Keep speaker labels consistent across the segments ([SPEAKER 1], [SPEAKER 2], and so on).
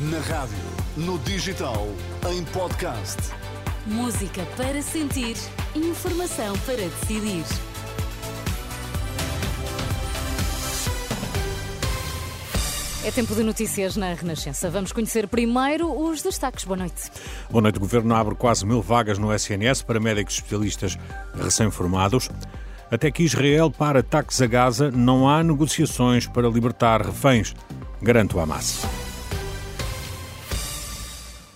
[SPEAKER 1] Na rádio, no digital, em podcast.
[SPEAKER 2] Música para sentir, informação para decidir. É tempo de notícias na Renascença. Vamos conhecer primeiro os destaques. Boa noite.
[SPEAKER 3] Boa noite. O Governo abre quase mil vagas no SNS para médicos especialistas recém-formados. Até que Israel para ataques a Gaza, não há negociações para libertar reféns, garante o Hamas.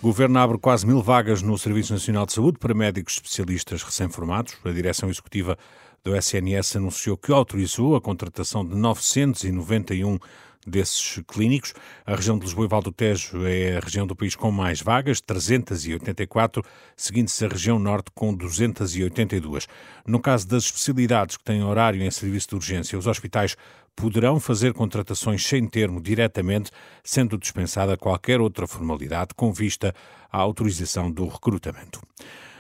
[SPEAKER 3] O Governo abre quase mil vagas no Serviço Nacional de Saúde para médicos especialistas recém-formados. A direção executiva do SNS anunciou que autorizou a contratação de 991 desses clínicos. A região de Lisboa e Val do Tejo é a região do país com mais vagas, 384, seguindo-se a região norte com 282. No caso das especialidades que têm horário em serviço de urgência, os hospitais poderão fazer contratações sem termo diretamente, sendo dispensada qualquer outra formalidade com vista à autorização do recrutamento.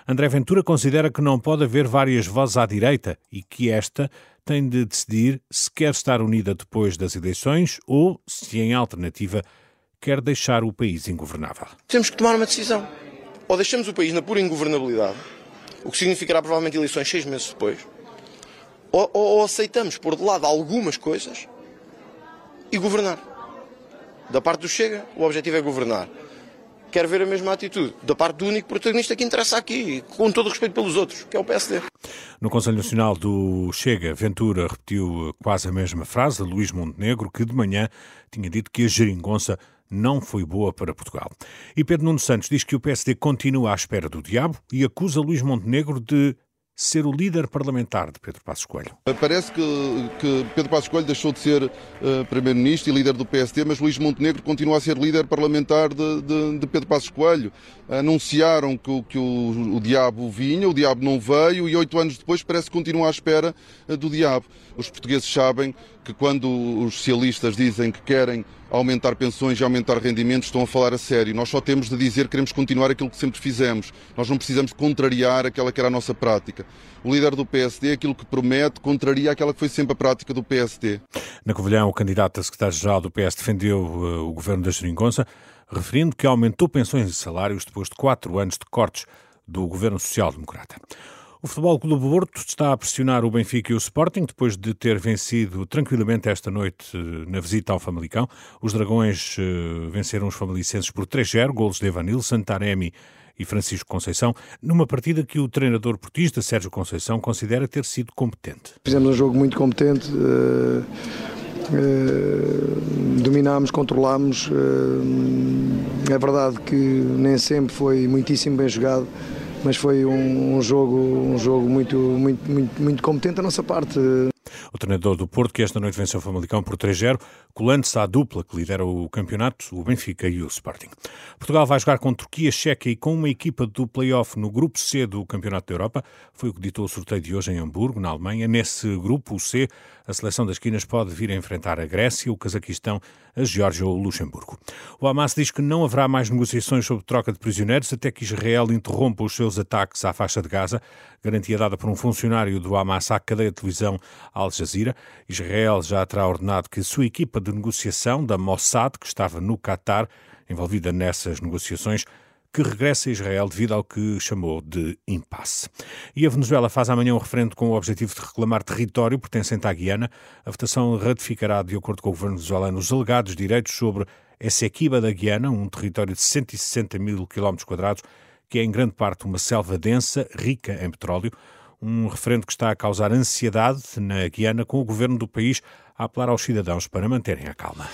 [SPEAKER 3] André Ventura considera que não pode haver várias vozes à direita e que esta tem de decidir se quer estar unida depois das eleições ou, se em alternativa, quer deixar o país ingovernável.
[SPEAKER 4] Temos que tomar uma decisão. Ou deixamos o país na pura ingovernabilidade, o que significará provavelmente eleições seis meses depois, ou, ou, ou aceitamos pôr de lado algumas coisas e governar. Da parte do Chega, o objetivo é governar quer ver a mesma atitude da parte do único protagonista que interessa aqui, com todo o respeito pelos outros, que é o PSD.
[SPEAKER 3] No Conselho Nacional do Chega, Ventura repetiu quase a mesma frase de Luís Montenegro, que de manhã tinha dito que a geringonça não foi boa para Portugal. E Pedro Nuno Santos diz que o PSD continua à espera do diabo e acusa Luís Montenegro de ser o líder parlamentar de Pedro Passos Coelho.
[SPEAKER 5] Parece que, que Pedro Passos Coelho deixou de ser uh, primeiro-ministro e líder do PSD, mas Luís Montenegro continua a ser líder parlamentar de, de, de Pedro Passos Coelho. Anunciaram que, que o, o, diabo vinha, o diabo não veio e oito anos depois parece que continua à espera uh, do diabo. Os portugueses sabem que quando os socialistas dizem que querem aumentar pensões e aumentar rendimentos, estão a falar a sério. Nós só temos de dizer que queremos continuar aquilo que sempre fizemos. Nós não precisamos contrariar aquela que era a nossa prática. O líder do PSD, aquilo que promete, contraria aquela que foi sempre a prática do PSD.
[SPEAKER 3] Na Covilhã, o candidato a secretário-geral do PS defendeu uh, o governo da Geringonça, referindo que aumentou pensões e salários depois de quatro anos de cortes do governo social-democrata. O Futebol Clube Porto está a pressionar o Benfica e o Sporting depois de ter vencido tranquilamente esta noite eh, na visita ao Famalicão. Os Dragões uh, venceram os famalicenses por 3-0, golos de Evanil, Santaremi e Francisco Conceição, numa partida que o treinador portista Sérgio Conceição considera ter sido competente.
[SPEAKER 6] Fizemos um jogo muito competente. Uh... Uh, dominámos, controlámos. Uh, é verdade que nem sempre foi muitíssimo bem jogado, mas foi um, um, jogo, um jogo muito, muito, muito, muito competente da nossa parte.
[SPEAKER 3] O treinador do Porto, que esta noite venceu o Famalicão por 3-0, colando-se à dupla que lidera o campeonato, o Benfica e o Sporting. Portugal vai jogar com Turquia, Checa e com uma equipa do play-off no grupo C do Campeonato da Europa. Foi o que ditou o sorteio de hoje em Hamburgo, na Alemanha. Nesse grupo, o C, a seleção das quinas pode vir a enfrentar a Grécia, o Cazaquistão, a Geórgia ou o Luxemburgo. O Hamas diz que não haverá mais negociações sobre troca de prisioneiros até que Israel interrompa os seus ataques à faixa de Gaza, garantia dada por um funcionário do Hamas à cadeia de televisão Al Jazeera. Israel já terá ordenado que a sua equipa de negociação da Mossad, que estava no Catar, envolvida nessas negociações, que regressa a Israel devido ao que chamou de impasse. E a Venezuela faz amanhã um referendo com o objetivo de reclamar território pertencente à Guiana. A votação ratificará, de acordo com o governo venezuelano, os alegados direitos sobre Essequiba da Guiana, um território de 160 mil quilómetros quadrados, que é em grande parte uma selva densa, rica em petróleo. Um referendo que está a causar ansiedade na Guiana, com o governo do país a apelar aos cidadãos para manterem a calma.